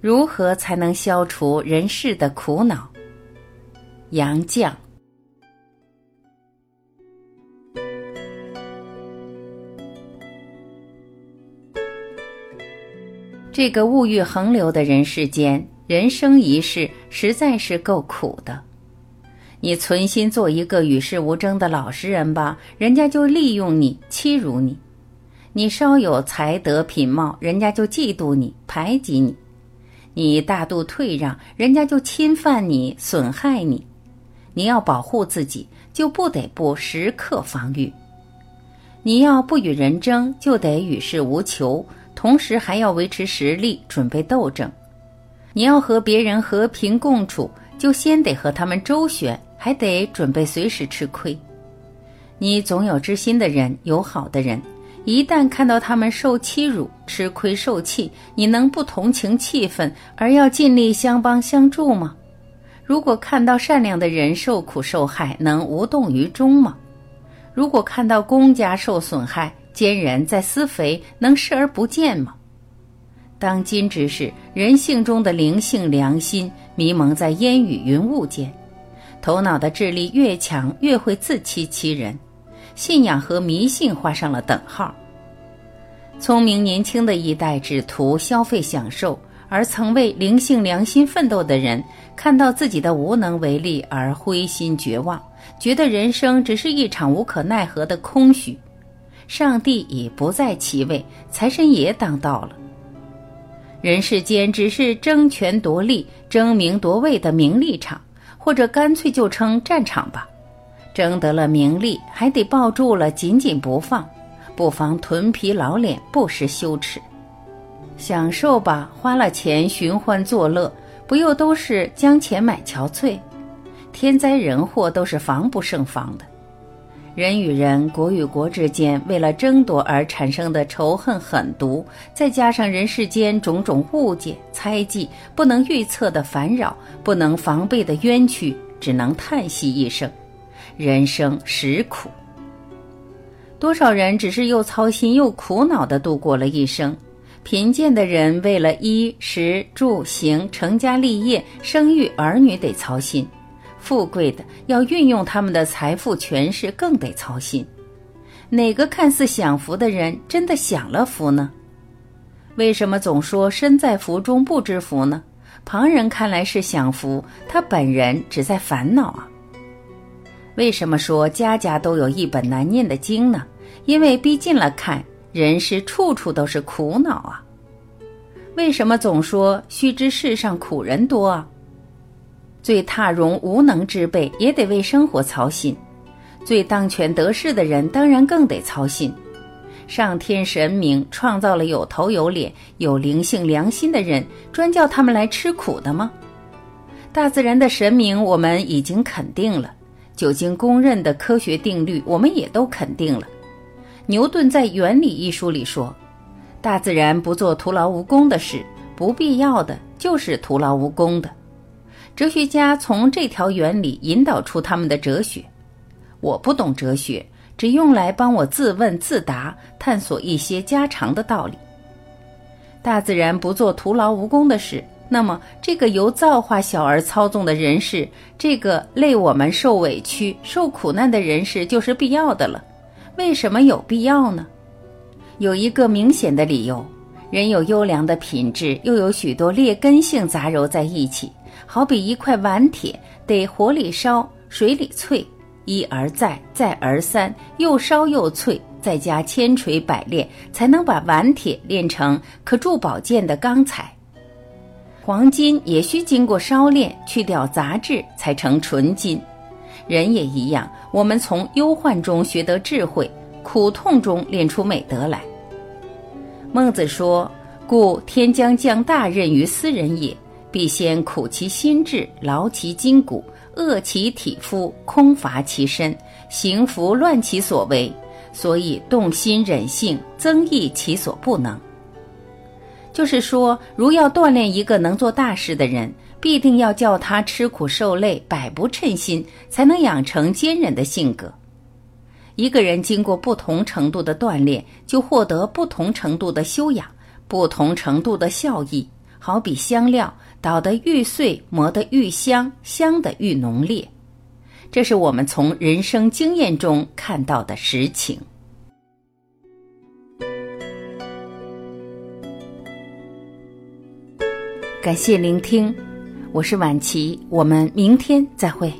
如何才能消除人世的苦恼？杨绛。这个物欲横流的人世间，人生一世实在是够苦的。你存心做一个与世无争的老实人吧，人家就利用你、欺辱你；你稍有才德品貌，人家就嫉妒你、排挤你；你大度退让，人家就侵犯你、损害你。你要保护自己，就不得不时刻防御；你要不与人争，就得与世无求。同时还要维持实力，准备斗争。你要和别人和平共处，就先得和他们周旋，还得准备随时吃亏。你总有知心的人，友好的人，一旦看到他们受欺辱、吃亏受气，你能不同情气愤，而要尽力相帮相助吗？如果看到善良的人受苦受害，能无动于衷吗？如果看到公家受损害，奸人在私肥，能视而不见吗？当今之世，人性中的灵性良心迷蒙在烟雨云雾间，头脑的智力越强，越会自欺欺人，信仰和迷信画上了等号。聪明年轻的一代只图消费享受，而曾为灵性良心奋斗的人，看到自己的无能为力而灰心绝望，觉得人生只是一场无可奈何的空虚。上帝已不在其位，财神爷当道了。人世间只是争权夺利、争名夺位的名利场，或者干脆就称战场吧。争得了名利，还得抱住了紧紧不放，不妨臀皮老脸，不识羞耻。享受吧，花了钱寻欢作乐，不又都是将钱买憔悴？天灾人祸都是防不胜防的。人与人、国与国之间为了争夺而产生的仇恨狠毒，再加上人世间种种误解、猜忌、不能预测的烦扰、不能防备的冤屈，只能叹息一声：人生实苦。多少人只是又操心又苦恼地度过了一生？贫贱的人为了衣食住行、成家立业、生育儿女得操心。富贵的要运用他们的财富权势，更得操心。哪个看似享福的人，真的享了福呢？为什么总说身在福中不知福呢？旁人看来是享福，他本人只在烦恼啊。为什么说家家都有一本难念的经呢？因为逼近了看，人世处处都是苦恼啊。为什么总说须知世上苦人多啊？最踏荣无能之辈也得为生活操心，最当权得势的人当然更得操心。上天神明创造了有头有脸、有灵性良心的人，专叫他们来吃苦的吗？大自然的神明我们已经肯定了，久经公认的科学定律我们也都肯定了。牛顿在《原理》一书里说：“大自然不做徒劳无功的事，不必要的就是徒劳无功的。”哲学家从这条原理引导出他们的哲学。我不懂哲学，只用来帮我自问自答，探索一些家常的道理。大自然不做徒劳无功的事，那么这个由造化小儿操纵的人世，这个累我们受委屈、受苦难的人世，就是必要的了。为什么有必要呢？有一个明显的理由：人有优良的品质，又有许多劣根性杂糅在一起。好比一块顽铁，得火里烧，水里淬，一而再，再而三，又烧又淬，再加千锤百炼，才能把顽铁炼成可铸宝剑的钢材。黄金也需经过烧炼，去掉杂质，才成纯金。人也一样，我们从忧患中学得智慧，苦痛中练出美德来。孟子说：“故天将降大任于斯人也。”必先苦其心志，劳其筋骨，饿其体肤，空乏其身，行拂乱其所为，所以动心忍性，增益其所不能。就是说如要锻炼一个能做大事的人必定要叫他吃苦受累百不称心才能养成坚韧的性格。一个人经过不同程度的锻炼就获得不同程度的修养不同程度的效益好比香料捣得愈碎磨得愈香香得愈浓烈。这是我们从人生经验中看到的实情。感谢聆听，我是晚琪，我们明天再会。